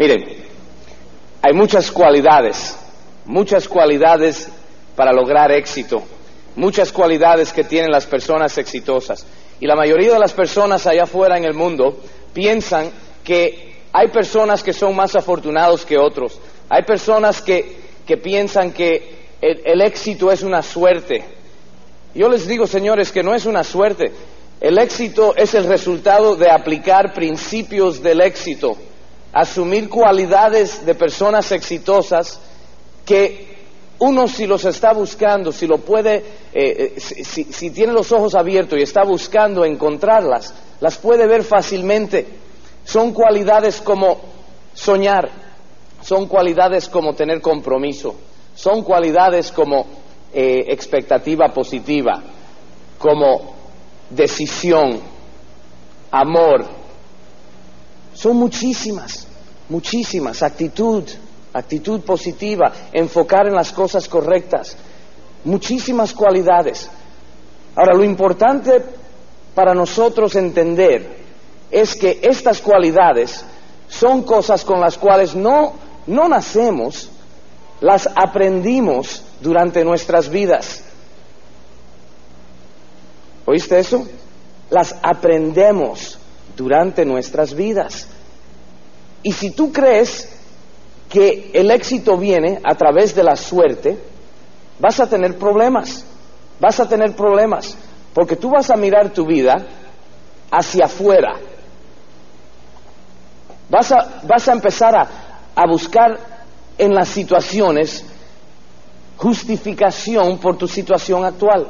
Miren, hay muchas cualidades, muchas cualidades para lograr éxito, muchas cualidades que tienen las personas exitosas. Y la mayoría de las personas allá afuera en el mundo piensan que hay personas que son más afortunados que otros, hay personas que, que piensan que el, el éxito es una suerte. Yo les digo, señores, que no es una suerte. El éxito es el resultado de aplicar principios del éxito asumir cualidades de personas exitosas que uno si los está buscando, si lo puede, eh, eh, si, tiene los ojos abiertos y está buscando encontrarlas, las puede ver fácilmente. Son cualidades como soñar, son cualidades como tener compromiso, son cualidades como eh, expectativa positiva, como decisión, amor, son muchísimas, muchísimas. Actitud, actitud positiva, enfocar en las cosas correctas, muchísimas cualidades. Ahora, lo importante para nosotros entender es que estas cualidades son cosas con las cuales no, no nacemos, las aprendimos durante nuestras vidas. ¿Oíste eso? Las aprendemos durante nuestras vidas. Y si tú crees que el éxito viene a través de la suerte, vas a tener problemas, vas a tener problemas, porque tú vas a mirar tu vida hacia afuera, vas a, vas a empezar a, a buscar en las situaciones justificación por tu situación actual.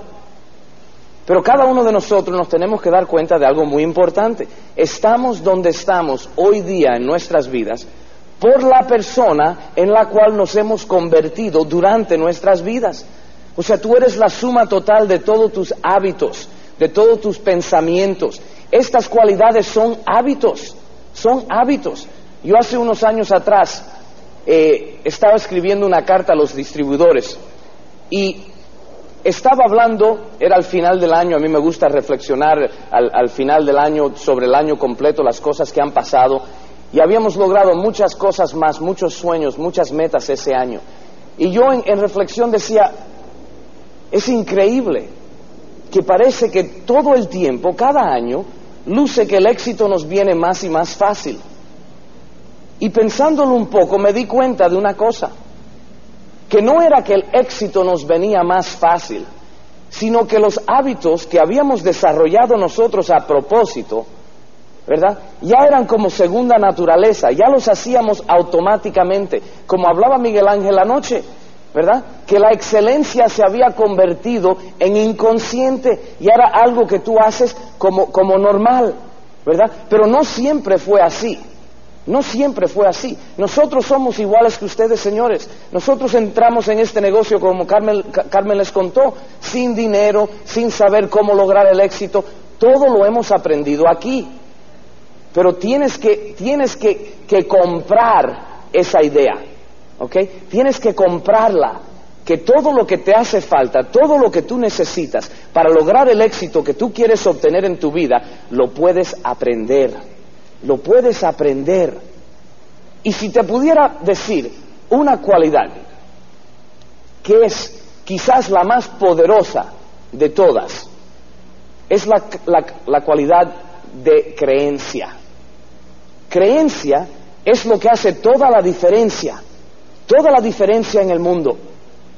Pero cada uno de nosotros nos tenemos que dar cuenta de algo muy importante. Estamos donde estamos hoy día en nuestras vidas por la persona en la cual nos hemos convertido durante nuestras vidas. O sea, tú eres la suma total de todos tus hábitos, de todos tus pensamientos. Estas cualidades son hábitos, son hábitos. Yo hace unos años atrás eh, estaba escribiendo una carta a los distribuidores y estaba hablando, era al final del año, a mí me gusta reflexionar al, final del año sobre el año completo, las cosas que han pasado, y habíamos logrado muchas cosas más, muchos sueños, muchas metas ese año. Y yo en, en reflexión decía, es increíble que parece que todo el tiempo, cada año, luce que el éxito nos viene más y más fácil. Y pensándolo un poco me di cuenta de una cosa que no era que el éxito nos venía más fácil, sino que los hábitos que habíamos desarrollado nosotros a propósito, ¿verdad? Ya eran como segunda naturaleza, ya los hacíamos automáticamente, como hablaba Miguel Ángel anoche, ¿verdad? Que la excelencia se había convertido en inconsciente y era algo que tú haces como, como normal, ¿verdad? Pero no siempre fue así. No siempre fue así. Nosotros somos iguales que ustedes, señores. Nosotros entramos en este negocio, como Carmen, Carmen, les contó, sin dinero, sin saber cómo lograr el éxito. Todo lo hemos aprendido aquí. Pero tienes que, tienes que, que comprar esa idea. ¿Ok? Tienes que comprarla. Que todo lo que te hace falta, todo lo que tú necesitas para lograr el éxito que tú quieres obtener en tu vida, lo puedes aprender lo puedes aprender. Y si te pudiera decir una cualidad que es quizás la más poderosa de todas, es la, la, cualidad de creencia. Creencia es lo que hace toda la diferencia, toda la diferencia en el mundo.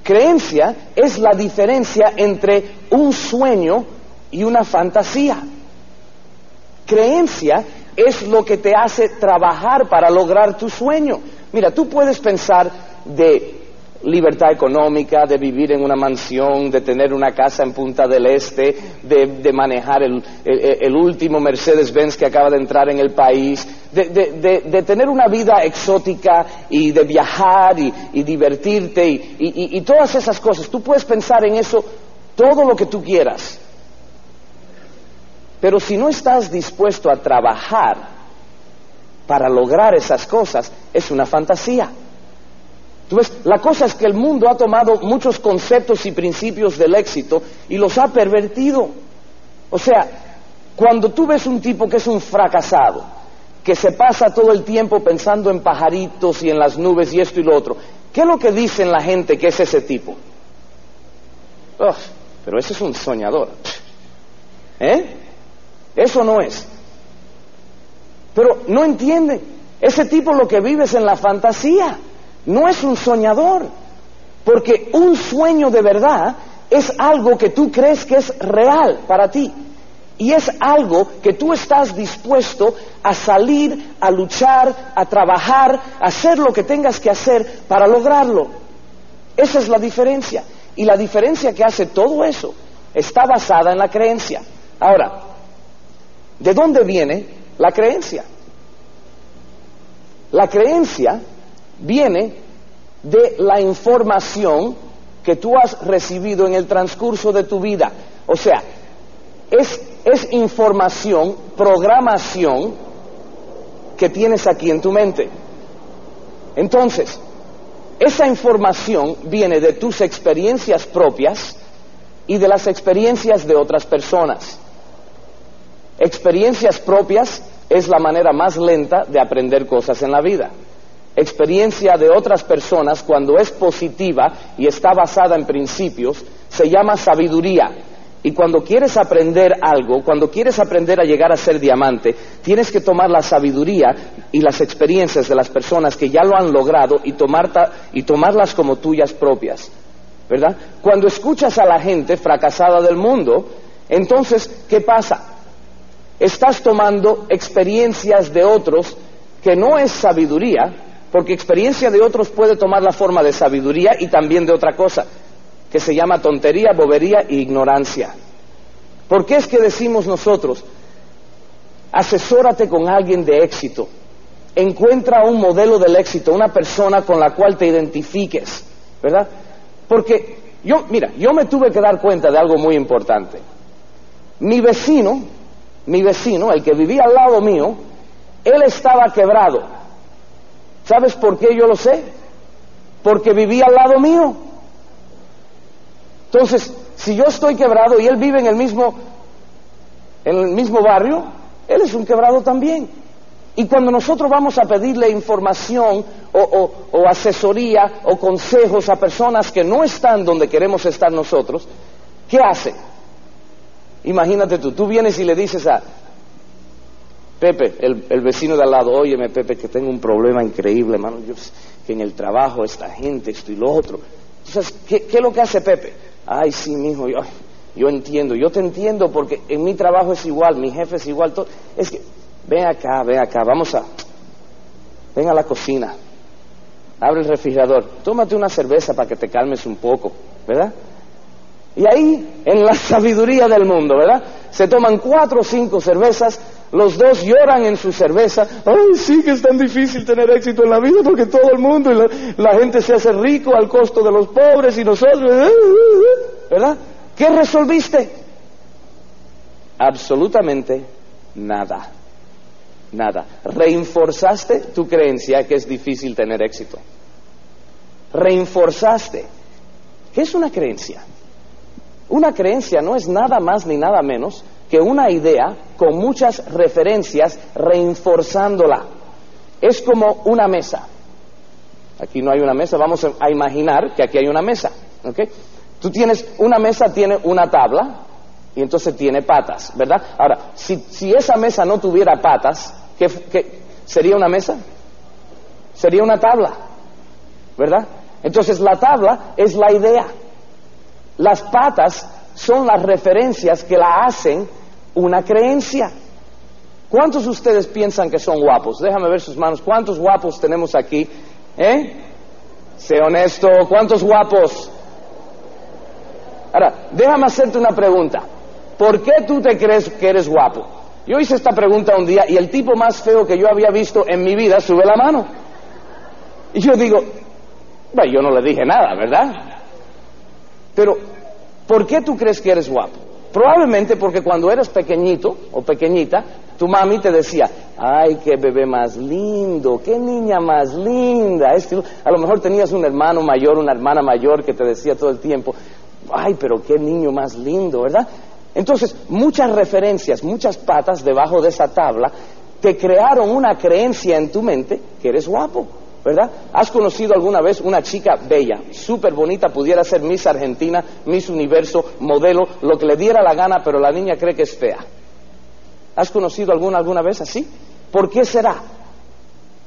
Creencia es la diferencia entre un sueño y una fantasía. Creencia es lo que te hace trabajar para lograr tu sueño. Mira, tú puedes pensar de libertad económica, de vivir en una mansión, de tener una casa en Punta del Este, de, manejar el, último Mercedes-Benz que acaba de entrar en el país, de, tener una vida exótica y de viajar y, divertirte y todas esas cosas. Tú puedes pensar en eso todo lo que tú quieras. Pero si no estás dispuesto a trabajar para lograr esas cosas, es una fantasía. La cosa es que el mundo ha tomado muchos conceptos y principios del éxito y los ha pervertido. O sea, cuando tú ves un tipo que es un fracasado, que se pasa todo el tiempo pensando en pajaritos y en las nubes y esto y lo otro, ¿qué es lo que dicen la gente que es ese tipo? pero ese es un soñador. ¿Eh? Eso no es. Pero no entiende. Ese tipo lo que vive es en la fantasía no es un soñador, porque un sueño de verdad es algo que tú crees que es real para ti. Y es algo que tú estás dispuesto a salir, a luchar, a trabajar, a hacer lo que tengas que hacer para lograrlo. Esa es la diferencia. Y la diferencia que hace todo eso está basada en la creencia. Ahora, ¿de dónde viene la creencia? La creencia viene de la información que tú has recibido en el transcurso de tu vida. O sea, es, información, programación que tienes aquí en tu mente. Entonces, esa información viene de tus experiencias propias y de las experiencias de otras personas. Experiencias propias es la manera más lenta de aprender cosas en la vida experiencia de otras personas, cuando es positiva y está basada en principios, se llama sabiduría. Y cuando quieres aprender algo, cuando quieres aprender a llegar a ser diamante, tienes que tomar la sabiduría y las experiencias de las personas que ya lo han logrado y, y tomarlas como tuyas propias. ¿Verdad? Cuando escuchas a la gente fracasada del mundo, entonces, ¿qué pasa? Estás tomando experiencias de otros que no es sabiduría, porque experiencia de otros puede tomar la forma de sabiduría y también de otra cosa, que se llama tontería, bobería e ignorancia. ¿Por qué es que decimos nosotros, asesórate con alguien de éxito? Encuentra un modelo del éxito, una persona con la cual te identifiques, ¿verdad? Porque yo, mira, yo me tuve que dar cuenta de algo muy importante. Mi vecino, mi vecino, el que vivía al lado mío, él estaba quebrado ¿Sabes por qué yo lo sé? Porque vivía al lado mío. Entonces, si yo estoy quebrado y él vive en el mismo, en el mismo barrio, él es un quebrado también. Y cuando nosotros vamos a pedirle información o, o, asesoría o consejos a personas que no están donde queremos estar nosotros, ¿qué hace? Imagínate tú, tú vienes y le dices a, Pepe, el, vecino de al lado, óyeme Pepe, que tengo un problema increíble, hermano, yo, que en el trabajo esta gente, esto y lo otro. Entonces, ¿qué, ¿qué, es lo que hace Pepe? Ay, sí, mijo, yo, yo entiendo, yo te entiendo porque en mi trabajo es igual, mi jefe es igual, todo. es que, ven acá, ven acá, vamos a, ven a la cocina, abre el refrigerador, tómate una cerveza para que te calmes un poco, ¿verdad? Y ahí, en la sabiduría del mundo, ¿verdad? Se toman cuatro o cinco cervezas, los dos lloran en su cerveza. Ay, sí que es tan difícil tener éxito en la vida porque todo el mundo y la, gente se hace rico al costo de los pobres y nosotros, eh, eh, eh, ¿verdad? ¿Qué resolviste? Absolutamente nada. Nada. Reinforzaste tu creencia que es difícil tener éxito. Reinforzaste. ¿Qué es una creencia? Una creencia no es nada más ni nada menos que una idea con muchas referencias reforzándola. Es como una mesa. Aquí no hay una mesa, vamos a imaginar que aquí hay una mesa. ¿okay? Tú tienes una mesa, tiene una tabla y entonces tiene patas, ¿verdad? Ahora, si, esa mesa no tuviera patas, ¿qué, ¿qué, sería una mesa? Sería una tabla, ¿verdad? Entonces la tabla es la idea. Las patas son las referencias que la hacen una creencia. ¿Cuántos de ustedes piensan que son guapos? Déjame ver sus manos. ¿Cuántos guapos tenemos aquí? ¿Eh? Sé honesto, ¿cuántos guapos? Ahora, déjame hacerte una pregunta. ¿Por qué tú te crees que eres guapo? Yo hice esta pregunta un día y el tipo más feo que yo había visto en mi vida sube la mano. Y yo digo, bueno, yo no le dije nada, ¿verdad? Pero, ¿por qué tú crees que eres guapo? Probablemente porque cuando eras pequeñito o pequeñita, tu mami te decía, ay, qué bebé más lindo, qué niña más linda. a lo mejor tenías un hermano mayor, una hermana mayor que te decía todo el tiempo, ay, pero qué niño más lindo, ¿verdad? Entonces, muchas referencias, muchas patas debajo de esa tabla te crearon una creencia en tu mente que eres guapo. ¿Verdad? ¿Has conocido alguna vez una chica bella, súper bonita, pudiera ser Miss Argentina, Miss Universo, modelo, lo que le diera la gana, pero la niña cree que es fea? ¿Has conocido alguna alguna vez así? ¿Por qué será?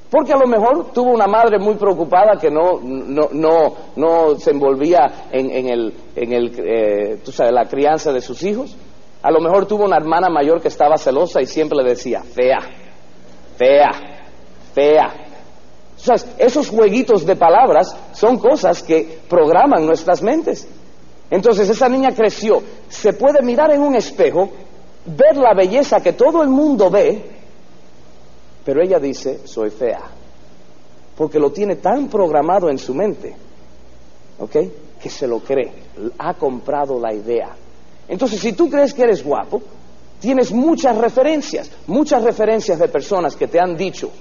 Porque a lo mejor tuvo una madre muy preocupada que no, no, no, no se envolvía en, en el, en el eh, tú sabes, la crianza de sus hijos. A lo mejor tuvo una hermana mayor que estaba celosa y siempre le decía, fea, fea, fea esos jueguitos de palabras son cosas que programan nuestras mentes. Entonces esa niña creció, se puede mirar en un espejo, ver la belleza que todo el mundo ve, pero ella dice, soy fea, porque lo tiene tan programado en su mente, ¿ok? Que se lo cree, ha comprado la idea. Entonces, si tú crees que eres guapo, tienes muchas referencias, muchas referencias de personas que te han dicho,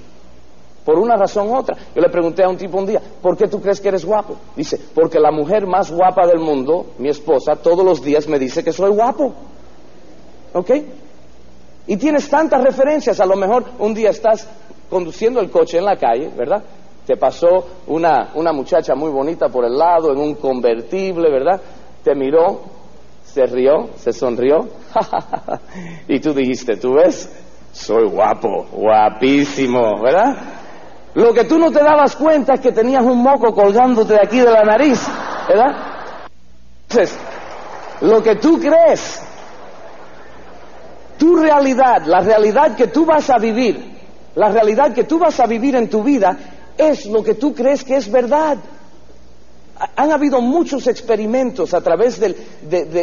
por una razón u otra. Yo le pregunté a un tipo un día, ¿por qué tú crees que eres guapo? Dice, porque la mujer más guapa del mundo, mi esposa, todos los días me dice que soy guapo. ¿Ok? Y tienes tantas referencias, a lo mejor un día estás conduciendo el coche en la calle, ¿verdad? Te pasó una, una muchacha muy bonita por el lado, en un convertible, ¿verdad? Te miró, se rió, se sonrió, y tú dijiste, ¿tú ves? Soy guapo, guapísimo, ¿verdad? Lo que tú no te dabas cuenta es que tenías un moco colgándote de aquí de la nariz, ¿verdad? Entonces, lo que tú crees, tu realidad, la realidad que tú vas a vivir, la realidad que tú vas a vivir en tu vida, es lo que tú crees que es verdad. Han habido muchos experimentos a través de,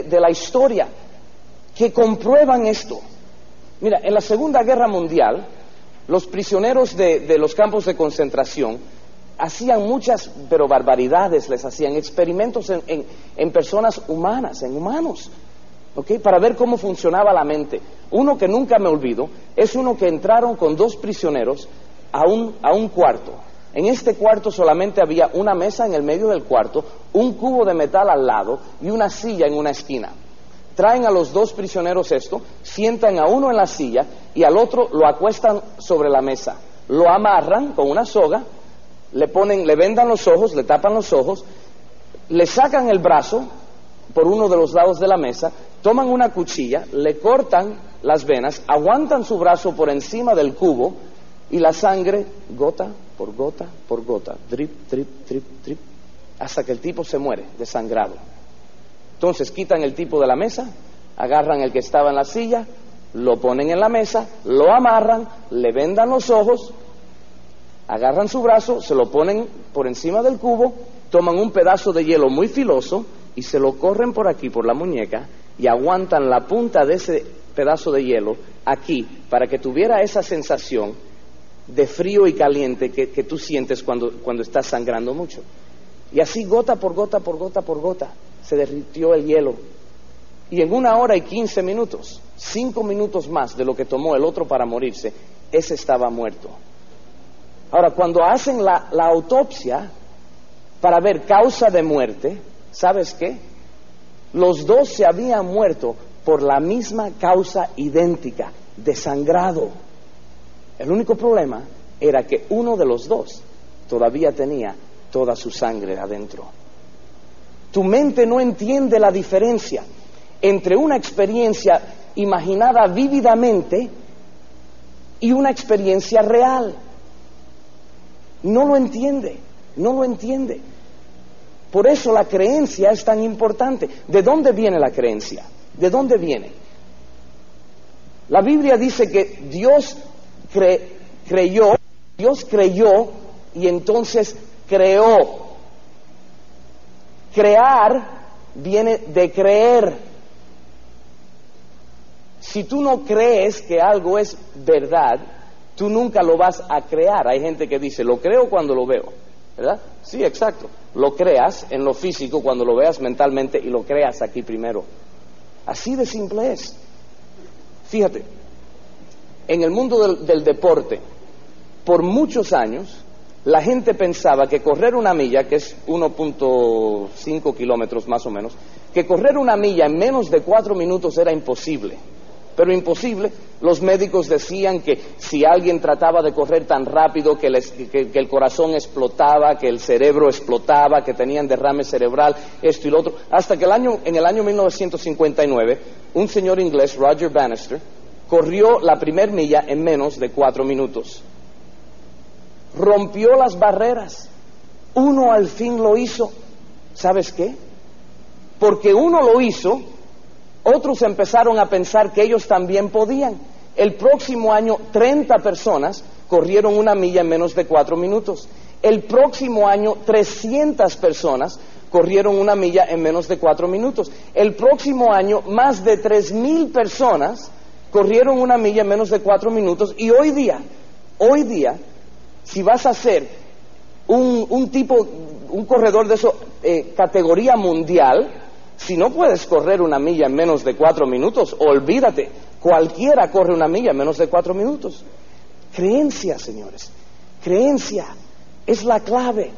de la historia que comprueban esto. Mira, en la Segunda Guerra Mundial, los prisioneros de, los campos de concentración hacían muchas, pero barbaridades, les hacían experimentos en, personas humanas, en humanos, para ver cómo funcionaba la mente. Uno que nunca me olvido es uno que entraron con dos prisioneros a un, a un cuarto. En este cuarto solamente había una mesa en el medio del cuarto, un cubo de metal al lado y una silla en una esquina traen a los dos prisioneros esto, sientan a uno en la silla y al otro lo acuestan sobre la mesa, lo amarran con una soga, le ponen, le vendan los ojos, le tapan los ojos, le sacan el brazo por uno de los lados de la mesa, toman una cuchilla, le cortan las venas, aguantan su brazo por encima del cubo y la sangre gota por gota por gota, drip, drip, drip, drip, hasta que el tipo se muere desangrado. Entonces quitan el tipo de la mesa, agarran el que estaba en la silla, lo ponen en la mesa, lo amarran, le vendan los ojos, agarran su brazo, se lo ponen por encima del cubo, toman un pedazo de hielo muy filoso y se lo corren por aquí, por la muñeca, y aguantan la punta de ese pedazo de hielo aquí para que tuviera esa sensación de frío y caliente que, tú sientes cuando, cuando estás sangrando mucho. Y así gota por gota, por gota, por gota se derritió el hielo. Y en una hora y quince minutos, cinco minutos más de lo que tomó el otro para morirse, ese estaba muerto. Ahora, cuando hacen la, autopsia para ver causa de muerte, ¿sabes qué? Los dos se habían muerto por la misma causa idéntica, desangrado. El único problema era que uno de los dos todavía tenía toda su sangre adentro. Tu mente no entiende la diferencia entre una experiencia imaginada vívidamente y una experiencia real. No lo entiende, no lo entiende. Por eso la creencia es tan importante. ¿De dónde viene la creencia? ¿De dónde viene? La Biblia dice que Dios creyó, Dios creyó y entonces creó. Crear viene de creer. Si tú no crees que algo es verdad, tú nunca lo vas a crear. Hay gente que dice, lo creo cuando lo veo. ¿Verdad? Sí, exacto. Lo creas en lo físico cuando lo veas mentalmente y lo creas aquí primero. Así de simple es. Fíjate, en el mundo del, del deporte, por muchos años, la gente pensaba que correr una milla, que es 1.5 kilómetros más o menos, que correr una milla en menos de cuatro minutos era imposible. Pero imposible, los médicos decían que si alguien trataba de correr tan rápido que, el corazón explotaba, que el cerebro explotaba, que tenían derrame cerebral, esto y lo otro, hasta que el año, en el año 1959, un señor inglés, Roger Bannister, corrió la primer milla en menos de cuatro minutos rompió las barreras. Uno al fin lo hizo. ¿Sabes qué? Porque uno lo hizo, otros empezaron a pensar que ellos también podían. El próximo año 30 personas corrieron una milla en menos de cuatro minutos. El próximo año 300 personas corrieron una milla en menos de cuatro minutos. El próximo año más de tres mil personas corrieron una milla en menos de cuatro minutos. Y hoy día, hoy día, si vas a ser un, tipo, un corredor de eso, eh, categoría mundial, si no puedes correr una milla en menos de cuatro minutos, olvídate, cualquiera corre una milla en menos de cuatro minutos. Creencia, señores, creencia es la clave,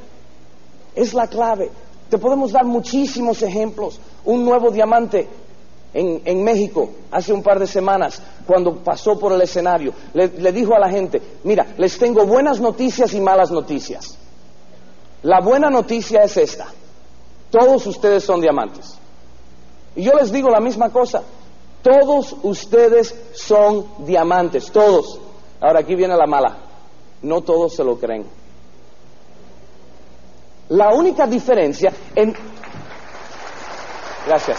es la clave. Te podemos dar muchísimos ejemplos. Un nuevo diamante en, México hace un par de semanas, cuando pasó por el escenario, le, le dijo a la gente, mira, les tengo buenas noticias y malas noticias. La buena noticia es esta, todos ustedes son diamantes. Y yo les digo la misma cosa, todos ustedes son diamantes, todos. Ahora aquí viene la mala, no todos se lo creen. La única diferencia en... Gracias.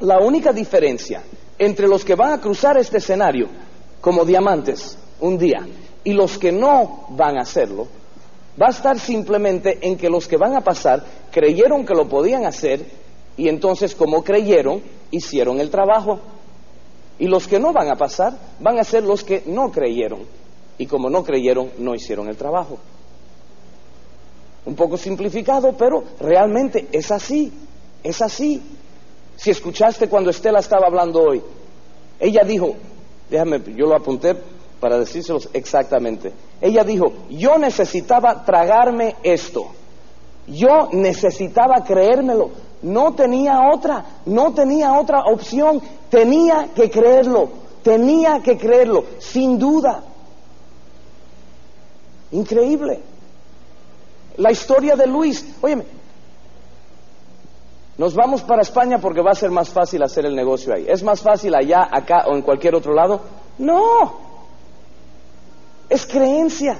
La única diferencia entre los que van a cruzar este escenario como diamantes un día y los que no van a hacerlo, va a estar simplemente en que los que van a pasar creyeron que lo podían hacer y entonces como creyeron, hicieron el trabajo. Y los que no van a pasar van a ser los que no creyeron y como no creyeron, no hicieron el trabajo. Un poco simplificado, pero realmente es así, es así. Si escuchaste cuando Estela estaba hablando hoy, ella dijo, déjame, yo lo apunté para decírselos exactamente. Ella dijo, yo necesitaba tragarme esto. Yo necesitaba creérmelo. No tenía otra, no tenía otra opción. Tenía que creerlo, tenía que creerlo, sin duda. Increíble. La historia de Luis, óyeme, nos vamos para España porque va a ser más fácil hacer el negocio ahí. ¿Es más fácil allá, acá o en cualquier otro lado? No. Es creencia.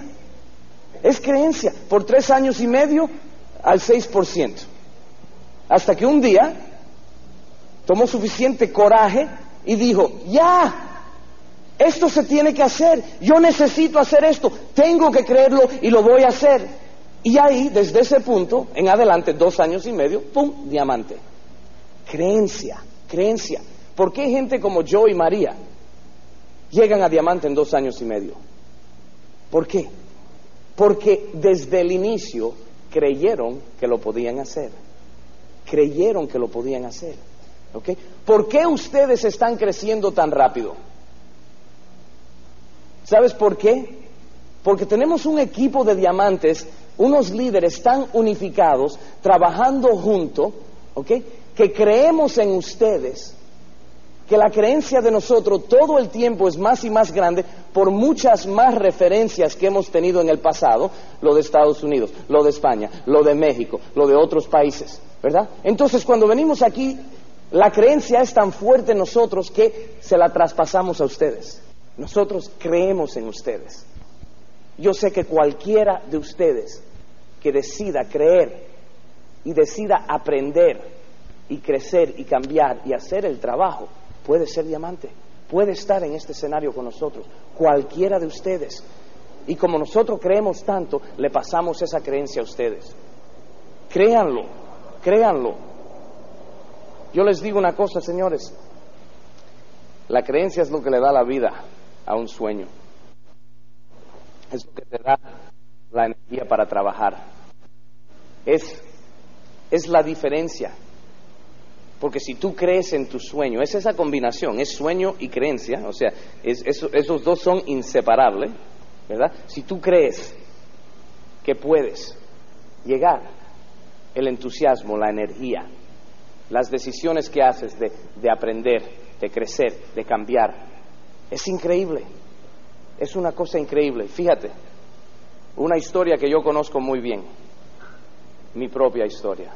Es creencia. Por tres años y medio al 6%. Hasta que un día tomó suficiente coraje y dijo, ya, esto se tiene que hacer. Yo necesito hacer esto. Tengo que creerlo y lo voy a hacer. Y ahí, desde ese punto en adelante, dos años y medio, ¡pum!, diamante. Creencia, creencia. ¿Por qué gente como yo y María llegan a diamante en dos años y medio? ¿Por qué? Porque desde el inicio creyeron que lo podían hacer. Creyeron que lo podían hacer. ¿Ok? ¿Por qué ustedes están creciendo tan rápido? ¿Sabes por qué? Porque tenemos un equipo de diamantes unos líderes tan unificados, trabajando juntos, ¿ok? Que creemos en ustedes, que la creencia de nosotros todo el tiempo es más y más grande por muchas más referencias que hemos tenido en el pasado, lo de Estados Unidos, lo de España, lo de México, lo de otros países, ¿verdad? Entonces cuando venimos aquí, la creencia es tan fuerte en nosotros que se la traspasamos a ustedes. Nosotros creemos en ustedes. Yo sé que cualquiera de ustedes que decida creer y decida aprender y crecer y cambiar y hacer el trabajo puede ser diamante. puede estar en este escenario con nosotros, cualquiera de ustedes. Y como nosotros creemos tanto, le pasamos esa creencia a ustedes. Créanlo, créanlo. Yo les digo una cosa, señores. La creencia es lo que le da la vida a un sueño. Es lo que te da la energía para trabajar. Es, es la diferencia. Porque si tú crees en tu sueño, es esa combinación, es sueño y creencia, o sea, esos dos son inseparables, ¿verdad? Si tú crees que puedes llegar, el entusiasmo, la energía, las decisiones que haces de, de aprender, de crecer, de cambiar, es increíble, es una cosa increíble. Fíjate, una historia que yo conozco muy bien, mi propia historia.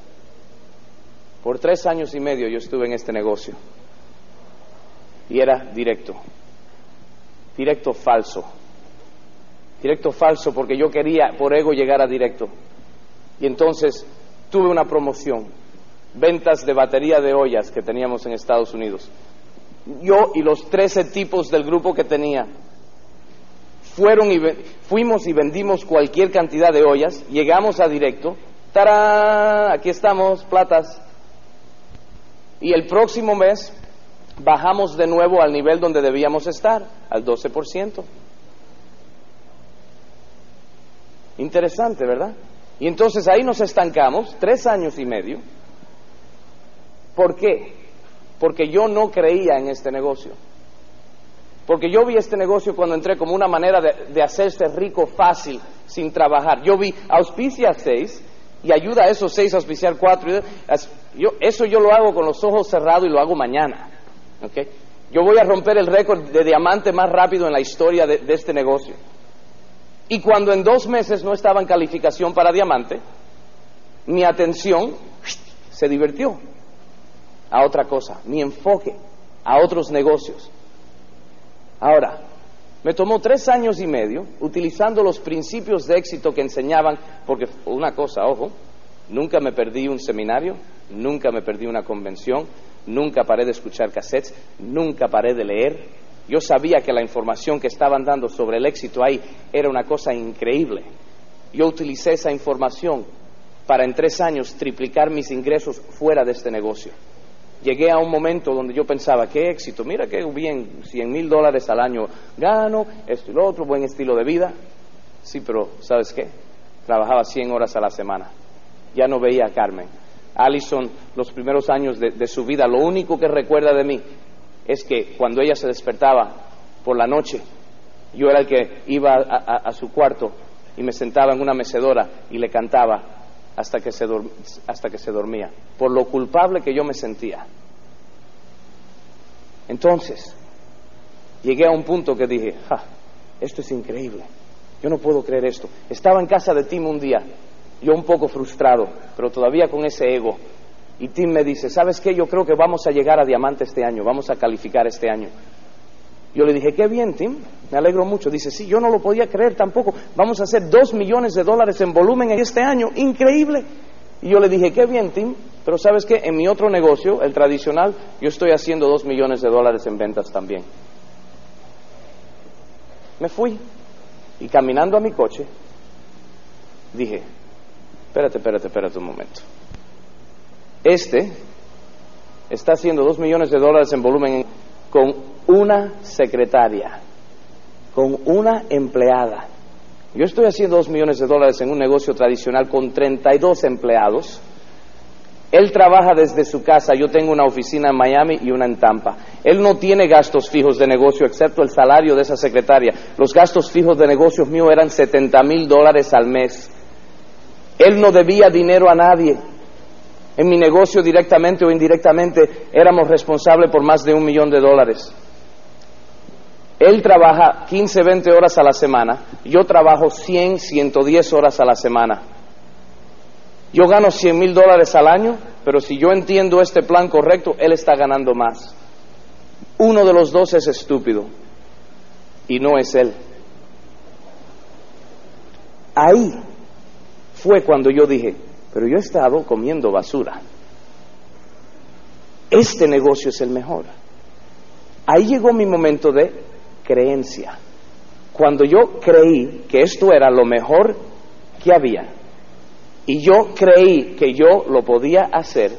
Por tres años y medio yo estuve en este negocio y era directo, directo falso, directo falso porque yo quería por ego llegar a directo. Y entonces tuve una promoción, ventas de batería de ollas que teníamos en Estados Unidos. Yo y los trece tipos del grupo que tenía fueron y fuimos y vendimos cualquier cantidad de ollas, llegamos a directo, ¡tarán! Aquí estamos, platas. Y el próximo mes bajamos de nuevo al nivel donde debíamos estar, al 12%. Interesante, ¿verdad? Y entonces ahí nos estancamos, tres años y medio. ¿Por qué? Porque yo no creía en este negocio. Porque yo vi este negocio cuando entré como una manera de, hacerse rico fácil, sin trabajar. Yo vi auspicia seis y ayuda a esos seis a auspiciar cuatro. Yo, eso yo lo hago con los ojos cerrados y lo hago mañana. ¿okay? Yo voy a romper el récord de diamante más rápido en la historia de, de este negocio. Y cuando en dos meses no estaba en calificación para diamante, mi atención se divirtió a otra cosa, mi enfoque a otros negocios. Ahora, me tomó tres años y medio utilizando los principios de éxito que enseñaban, porque una cosa, ojo, nunca me perdí un seminario, nunca me perdí una convención, nunca paré de escuchar cassettes, nunca paré de leer. Yo sabía que la información que estaban dando sobre el éxito ahí era una cosa increíble. Yo utilicé esa información para en tres años triplicar mis ingresos fuera de este negocio llegué a un momento donde yo pensaba, qué éxito, mira qué bien, 100 mil dólares al año gano, esto y lo otro, buen estilo de vida. Sí, pero ¿sabes qué? Trabajaba 100 horas a la semana. Ya no veía a Carmen. Allison, los primeros años de, su vida, lo único que recuerda de mí es que cuando ella se despertaba por la noche, yo era el que iba a su cuarto y me sentaba en una mecedora y le cantaba hasta que, se hasta que se dormía, por lo culpable que yo me sentía. Entonces, llegué a un punto que dije, ja, esto es increíble, yo no puedo creer esto. Estaba en casa de Tim un día, yo un poco frustrado, pero todavía con ese ego. Y Tim me dice, ¿sabes qué? Yo creo que vamos a llegar a diamante este año, vamos a calificar este año. Yo le dije, qué bien, Tim, me alegro mucho. Dice, sí, yo no lo podía creer tampoco. Vamos a hacer dos millones de dólares en volumen en este año, increíble. Y yo le dije, qué bien, Tim, pero sabes qué, en mi otro negocio, el tradicional, yo estoy haciendo dos millones de dólares en ventas también. Me fui y caminando a mi coche, dije, espérate, espérate, espérate un momento. Este está haciendo dos millones de dólares en volumen con una secretaria, con una empleada. Yo estoy haciendo dos millones de dólares en un negocio tradicional con 32 empleados. Él trabaja desde su casa, yo tengo una oficina en Miami y una en Tampa. Él no tiene gastos fijos de negocio excepto el salario de esa secretaria. Los gastos fijos de negocios míos eran 70 mil dólares al mes. Él no debía dinero a nadie. En mi negocio directamente o indirectamente éramos responsables por más de un millón de dólares. Él trabaja 15, 20 horas a la semana, yo trabajo 100, 110 horas a la semana. Yo gano 100 mil dólares al año, pero si yo entiendo este plan correcto, él está ganando más. Uno de los dos es estúpido y no es él. Ahí fue cuando yo dije, pero yo he estado comiendo basura. Este negocio es el mejor. ahí llegó mi momento de creencia. Cuando yo creí que esto era lo mejor que había y yo creí que yo lo podía hacer,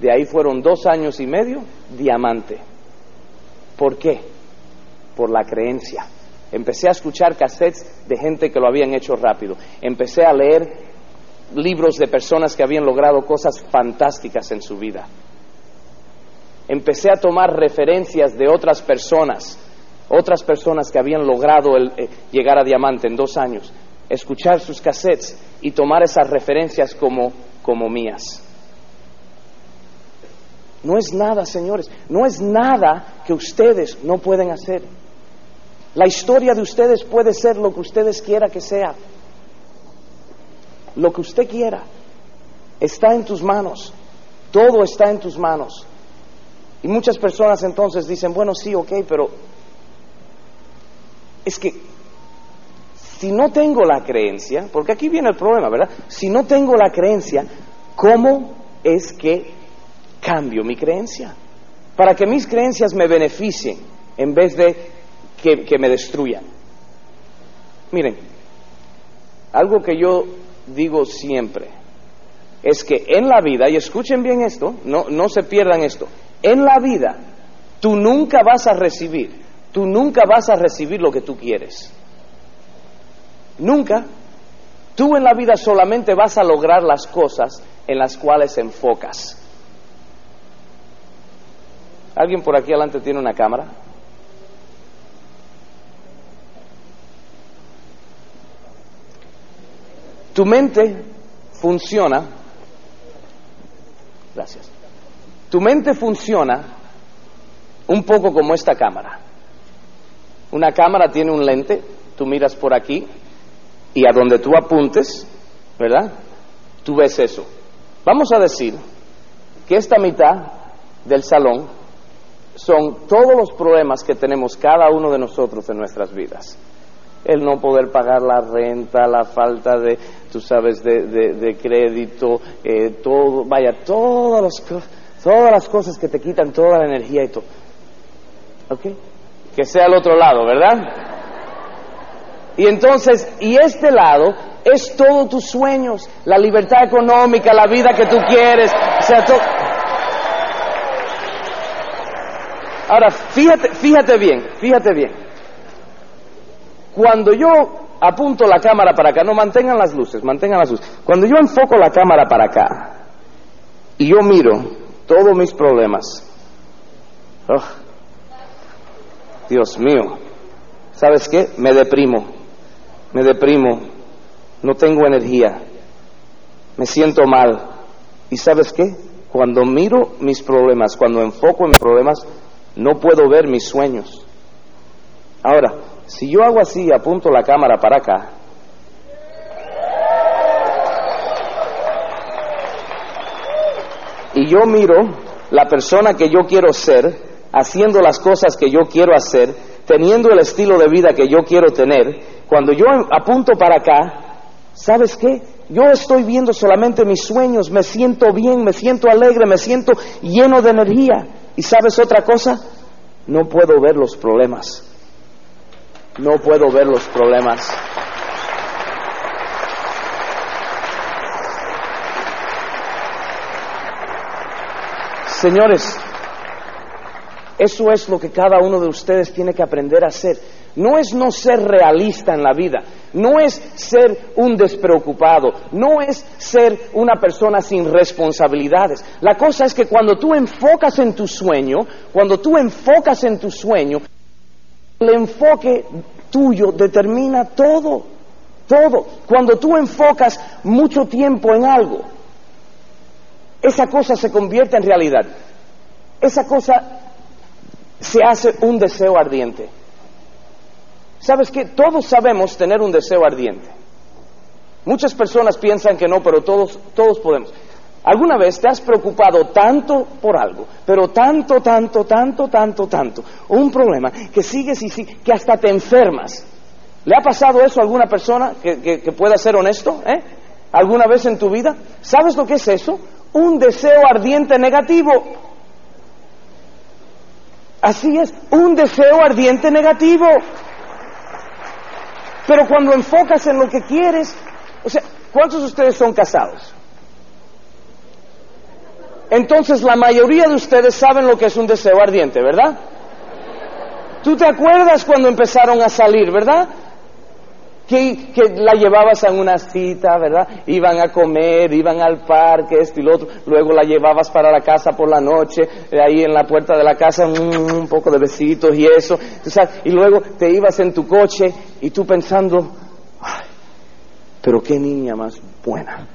de ahí fueron dos años y medio diamante. ¿Por qué? Por la creencia. Empecé a escuchar cassettes de gente que lo habían hecho rápido. Empecé a leer libros de personas que habían logrado cosas fantásticas en su vida. Empecé a tomar referencias de otras personas, otras personas que habían logrado eh, llegar a diamante en dos años, escuchar sus cassettes y tomar esas referencias como, como mías. No es nada, señores, no es nada que ustedes no pueden hacer. La historia de ustedes puede ser lo que ustedes quiera que sea. Lo que usted quiera está en tus manos. Todo está en tus manos. Y muchas personas entonces dicen, bueno, sí, ok, pero es que si no tengo la creencia, porque aquí viene el problema, ¿verdad? Si no tengo la creencia, ¿cómo es que cambio mi creencia? Para que mis creencias me beneficien en vez de que, que me destruyan. Miren, algo que yo digo siempre es que en la vida, y escuchen bien esto, no, no se pierdan esto, en la vida tú nunca vas a recibir, tú nunca vas a recibir lo que tú quieres. Nunca. Tú en la vida solamente vas a lograr las cosas en las cuales enfocas. ¿Alguien por aquí adelante tiene una cámara? Tu mente funciona, gracias, tu mente funciona un poco como esta cámara. Una cámara tiene un lente, tú miras por aquí y a donde tú apuntes, ¿verdad? Tú ves eso. Vamos a decir que esta mitad del salón son todos los problemas que tenemos cada uno de nosotros en nuestras vidas el no poder pagar la renta, la falta de, tú sabes, de, crédito, eh, todo, vaya, todas las, todas las cosas que te quitan toda la energía y todo. ¿Ok? Que sea el otro lado, ¿verdad? Y entonces, y este lado es todo tus sueños, la libertad económica, la vida que tú quieres, o sea, todo. Ahora, fíjate, fíjate bien, fíjate bien. Cuando yo apunto la cámara para acá, no mantengan las luces, mantengan las luces. Cuando yo enfoco la cámara para acá y yo miro todos mis problemas, oh, Dios mío, ¿sabes qué? Me deprimo, me deprimo, no tengo energía, me siento mal. ¿Y sabes qué? Cuando miro mis problemas, cuando enfoco en mis problemas, no puedo ver mis sueños. Ahora, si yo hago así apunto la cámara para acá, y yo miro la persona que yo quiero ser, haciendo las cosas que yo quiero hacer, teniendo el estilo de vida que yo quiero tener, cuando yo apunto para acá, ¿sabes qué? Yo estoy viendo solamente mis sueños, me siento bien, me siento alegre, me siento lleno de energía. ¿Y sabes otra cosa? No puedo ver los problemas no puedo ver los problemas. Señores, eso es lo que cada uno de ustedes tiene que aprender a hacer. No es no ser realista en la vida, no es ser un despreocupado, no es ser una persona sin responsabilidades. La cosa es que cuando tú enfocas en tu sueño, cuando tú enfocas en tu sueño, el enfoque tuyo determina todo, todo. Cuando tú enfocas mucho tiempo en algo, esa cosa se convierte en realidad. Esa cosa se hace un deseo ardiente. ¿Sabes qué? Todos sabemos tener un deseo ardiente. Muchas personas piensan que no, pero todos, todos podemos. ¿Alguna vez te has preocupado tanto por algo, pero tanto, tanto, tanto, tanto, tanto, un problema que sigues y sigues, que hasta te enfermas? ¿Le ha pasado eso a alguna persona que, pueda ser honesto? ¿eh? ¿Alguna vez en tu vida? ¿Sabes lo que es eso? Un deseo ardiente negativo. Así es, un deseo ardiente negativo. Pero cuando enfocas en lo que quieres, o sea, ¿cuántos de ustedes son casados? Entonces la mayoría de ustedes saben lo que es un deseo ardiente, ¿verdad? Tú te acuerdas cuando empezaron a salir, ¿verdad? Que, la llevabas a una cita, ¿verdad? Iban a comer, iban al parque, esto y lo otro. Luego la llevabas para la casa por la noche, ahí en la puerta de la casa, mm, un poco de besitos y eso. Y luego te ibas en tu coche y tú pensando, ay, pero qué niña más buena.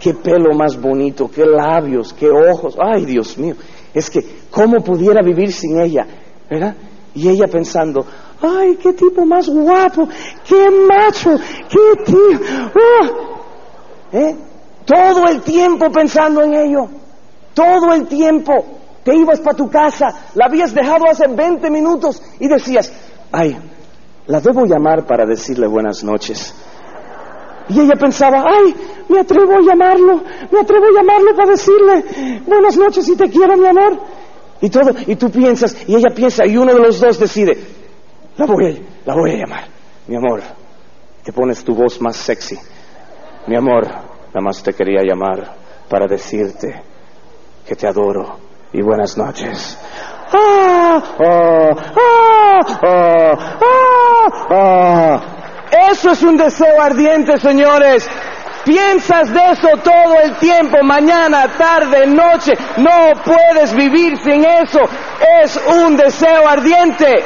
Qué, pelo más bonito, qué labios, qué ojos. Ay, Dios mío. Es que, ¿cómo pudiera vivir sin ella? ¿Verdad? Y ella pensando, ay, qué tipo más guapo, qué macho, qué tío. ¡Ah! ¿Eh? Todo el tiempo pensando en ello, todo el tiempo. Te ibas para tu casa, la habías dejado hace 20 minutos y decías, ay, la debo llamar para decirle buenas noches. Y ella pensaba, ay, me atrevo a llamarlo, me atrevo a llamarlo para decirle buenas noches y te quiero, mi amor. Y todo, y tú piensas, y ella piensa, y uno de los dos decide, la voy a, la voy a llamar. Mi amor, te pones tu voz más sexy. Mi amor, nada más te quería llamar para decirte que te adoro y buenas noches. ¡Ah! ¡Ah! ¡Ah! ¡Ah! ¡Ah! Eso es un deseo ardiente, señores. Piensas de eso todo el tiempo, mañana, tarde, noche. No puedes vivir sin eso. Es un deseo ardiente.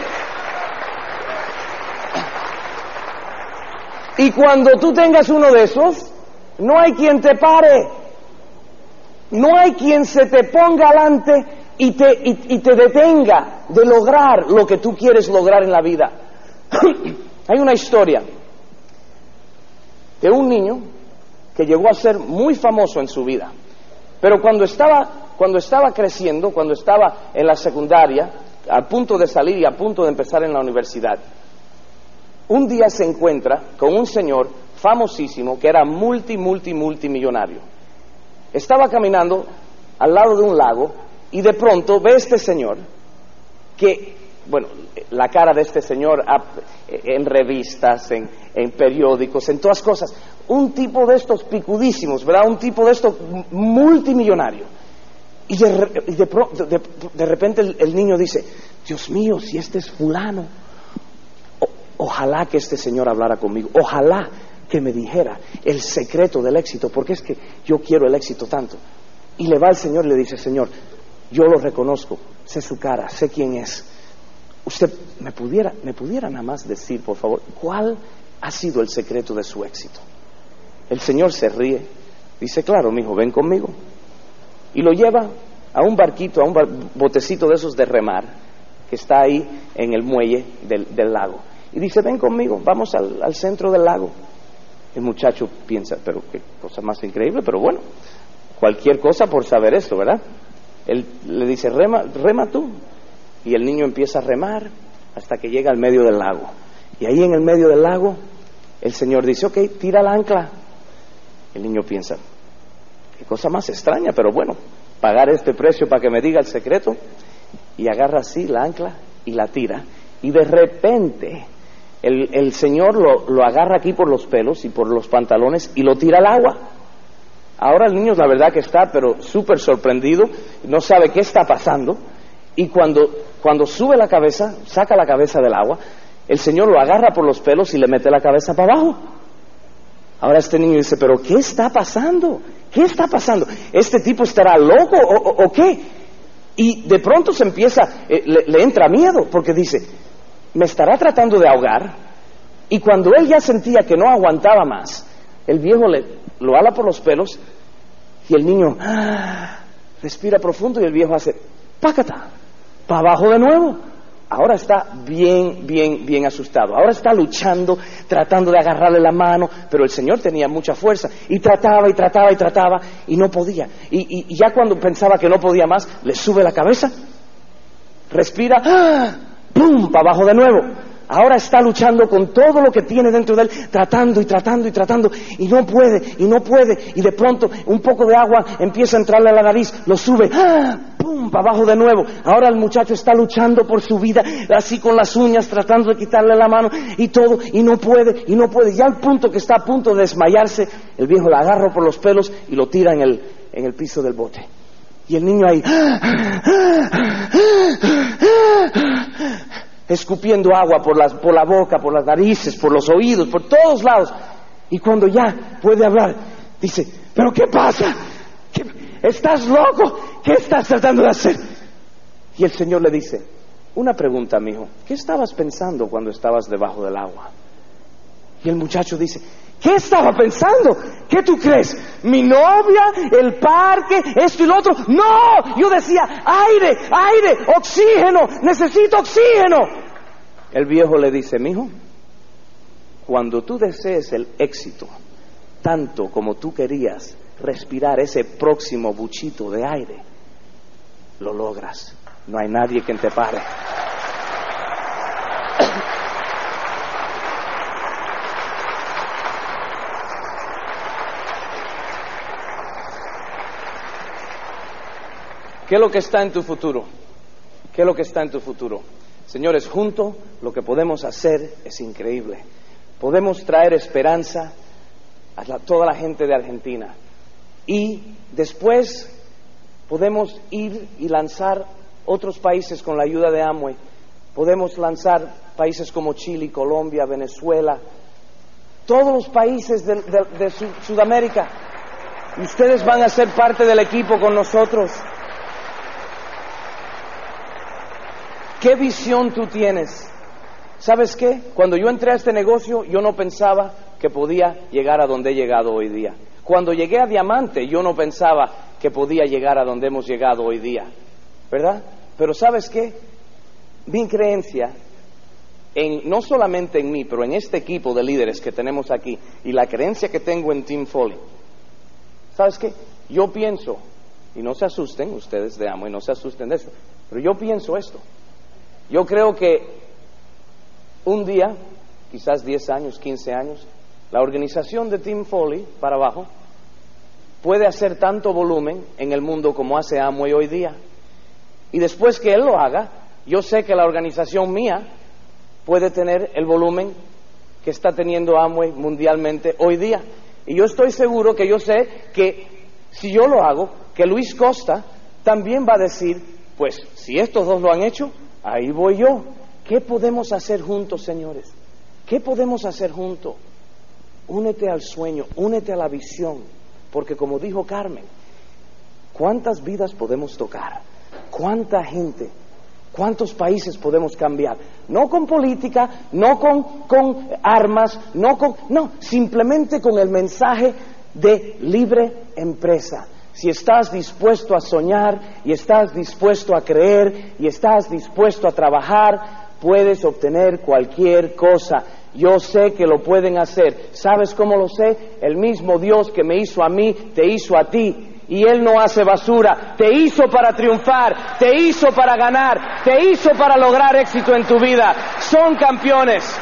Y cuando tú tengas uno de esos, no hay quien te pare. No hay quien se te ponga adelante y te, y te detenga de lograr lo que tú quieres lograr en la vida. hay una historia de un niño que llegó a ser muy famoso en su vida. Pero cuando estaba, cuando estaba creciendo, cuando estaba en la secundaria, a punto de salir y a punto de empezar en la universidad, un día se encuentra con un señor famosísimo que era multi, multi, multimillonario. Estaba caminando al lado de un lago y de pronto ve este señor que, bueno, la cara de este señor en revistas, en, periódicos, en todas cosas, un tipo de estos picudísimos, ¿verdad? Un tipo de estos multimillonario. Y de, de, de, repente el, niño dice, Dios mío, si este es fulano, ojalá que este señor hablara conmigo, ojalá que me dijera el secreto del éxito, porque es que yo quiero el éxito tanto. Y le va al Señor y le dice, Señor, yo lo reconozco, sé su cara, sé quién es. Usted me pudiera, me pudiera nada más decir, por favor, cuál ha sido el secreto de su éxito. El Señor se ríe, dice, claro, mi hijo, ven conmigo. Y lo lleva a un barquito, a un botecito de esos de remar, que está ahí en el muelle del, lago. Y dice, ven conmigo, vamos al, al, centro del lago. El muchacho piensa, pero qué cosa más increíble, pero bueno, cualquier cosa por saber esto, ¿verdad? Él le dice, rema, rema tú. Y el niño empieza a remar hasta que llega al medio del lago. Y ahí en el medio del lago, el Señor dice, ok, tira la ancla. El niño piensa, qué cosa más extraña, pero bueno, pagar este precio para que me diga el secreto. Y agarra así la ancla y la tira. Y de repente el, el Señor lo, lo, agarra aquí por los pelos y por los pantalones y lo tira al agua. Ahora el niño la verdad que está, pero súper sorprendido, no sabe qué está pasando. Y cuando, cuando sube la cabeza, saca la cabeza del agua, el Señor lo agarra por los pelos y le mete la cabeza para abajo. Ahora este niño dice, pero ¿qué está pasando? ¿Qué está pasando? ¿Este tipo estará loco o, qué? Y de pronto se empieza, eh, le, le, entra miedo porque dice, me estará tratando de ahogar. Y cuando él ya sentía que no aguantaba más, el viejo le, lo ala por los pelos y el niño ah, respira profundo y el viejo hace, pácata, para abajo de nuevo ahora está bien, bien, bien asustado. Ahora está luchando, tratando de agarrarle la mano, pero el Señor tenía mucha fuerza y trataba y trataba y trataba y no podía. Y, ya cuando pensaba que no podía más, le sube la cabeza, respira, ¡ah! ¡pum! para abajo de nuevo. Ahora está luchando con todo lo que tiene dentro de él, tratando y tratando y tratando, y no puede, y no puede, y de pronto un poco de agua empieza a entrarle a la nariz, lo sube, ¡ah! ¡Pum! para abajo de nuevo. Ahora el muchacho está luchando por su vida, así con las uñas, tratando de quitarle la mano y todo, y no puede, y no puede. Ya al punto que está a punto de desmayarse, el viejo le agarra por los pelos y lo tira en el, en el piso del bote. Y el niño ahí, escupiendo agua por, las, por la boca, por las narices, por los oídos, por todos lados. Y cuando ya puede hablar, dice, ¿pero qué pasa? ¿Estás loco? ¿Qué estás tratando de hacer? Y el Señor le dice, una pregunta, mijo, ¿qué estabas pensando cuando estabas debajo del agua? Y el muchacho dice, ¿qué estaba pensando? ¿Qué tú crees? ¿Mi novia? ¿El parque? ¿Esto y lo otro? No, yo decía, aire, aire, oxígeno, necesito oxígeno. El viejo le dice, mijo, cuando tú desees el éxito, tanto como tú querías respirar ese próximo buchito de aire, lo logras. No hay nadie que te pare. ¿Qué es lo que está en tu futuro? ¿Qué es lo que está en tu futuro? Señores, juntos lo que podemos hacer es increíble. Podemos traer esperanza a toda la gente de Argentina. Y después podemos ir y lanzar otros países con la ayuda de Amway. Podemos lanzar países como Chile, Colombia, Venezuela, todos los países de, Sudamérica. Y ustedes van a ser parte del equipo con nosotros. ¿Qué visión tú tienes? ¿Sabes qué? Cuando yo entré a este negocio, yo no pensaba que podía llegar a donde he llegado hoy día. Cuando llegué a Diamante, yo no pensaba que podía llegar a donde hemos llegado hoy día. ¿Verdad? Pero ¿sabes qué? Mi creencia, en, no solamente en mí, pero en este equipo de líderes que tenemos aquí, y la creencia que tengo en Team Foley, ¿sabes qué? Yo pienso, y no se asusten ustedes de amo, y no se asusten de eso, pero yo pienso esto. Yo creo que un día, quizás 10 años, 15 años, la organización de Tim Foley para abajo puede hacer tanto volumen en el mundo como hace Amway hoy día. Y después que él lo haga, yo sé que la organización mía puede tener el volumen que está teniendo Amway mundialmente hoy día. Y yo estoy seguro que yo sé que si yo lo hago, que Luis Costa también va a decir, pues si estos dos lo han hecho, Ahí voy yo. ¿Qué podemos hacer juntos, señores? ¿Qué podemos hacer juntos? Únete al sueño, únete a la visión, porque como dijo Carmen, ¿cuántas vidas podemos tocar? ¿Cuánta gente? ¿Cuántos países podemos cambiar? No con política, no con, con armas, no con... No, simplemente con el mensaje de libre empresa si estás dispuesto a soñar y estás dispuesto a creer y estás dispuesto a trabajar, puedes obtener cualquier cosa. Yo sé que lo pueden hacer. ¿Sabes cómo lo sé? El mismo Dios que me hizo a mí, te hizo a ti. Y Él no hace basura. Te hizo para triunfar, te hizo para ganar, te hizo para lograr éxito en tu vida. Son campeones.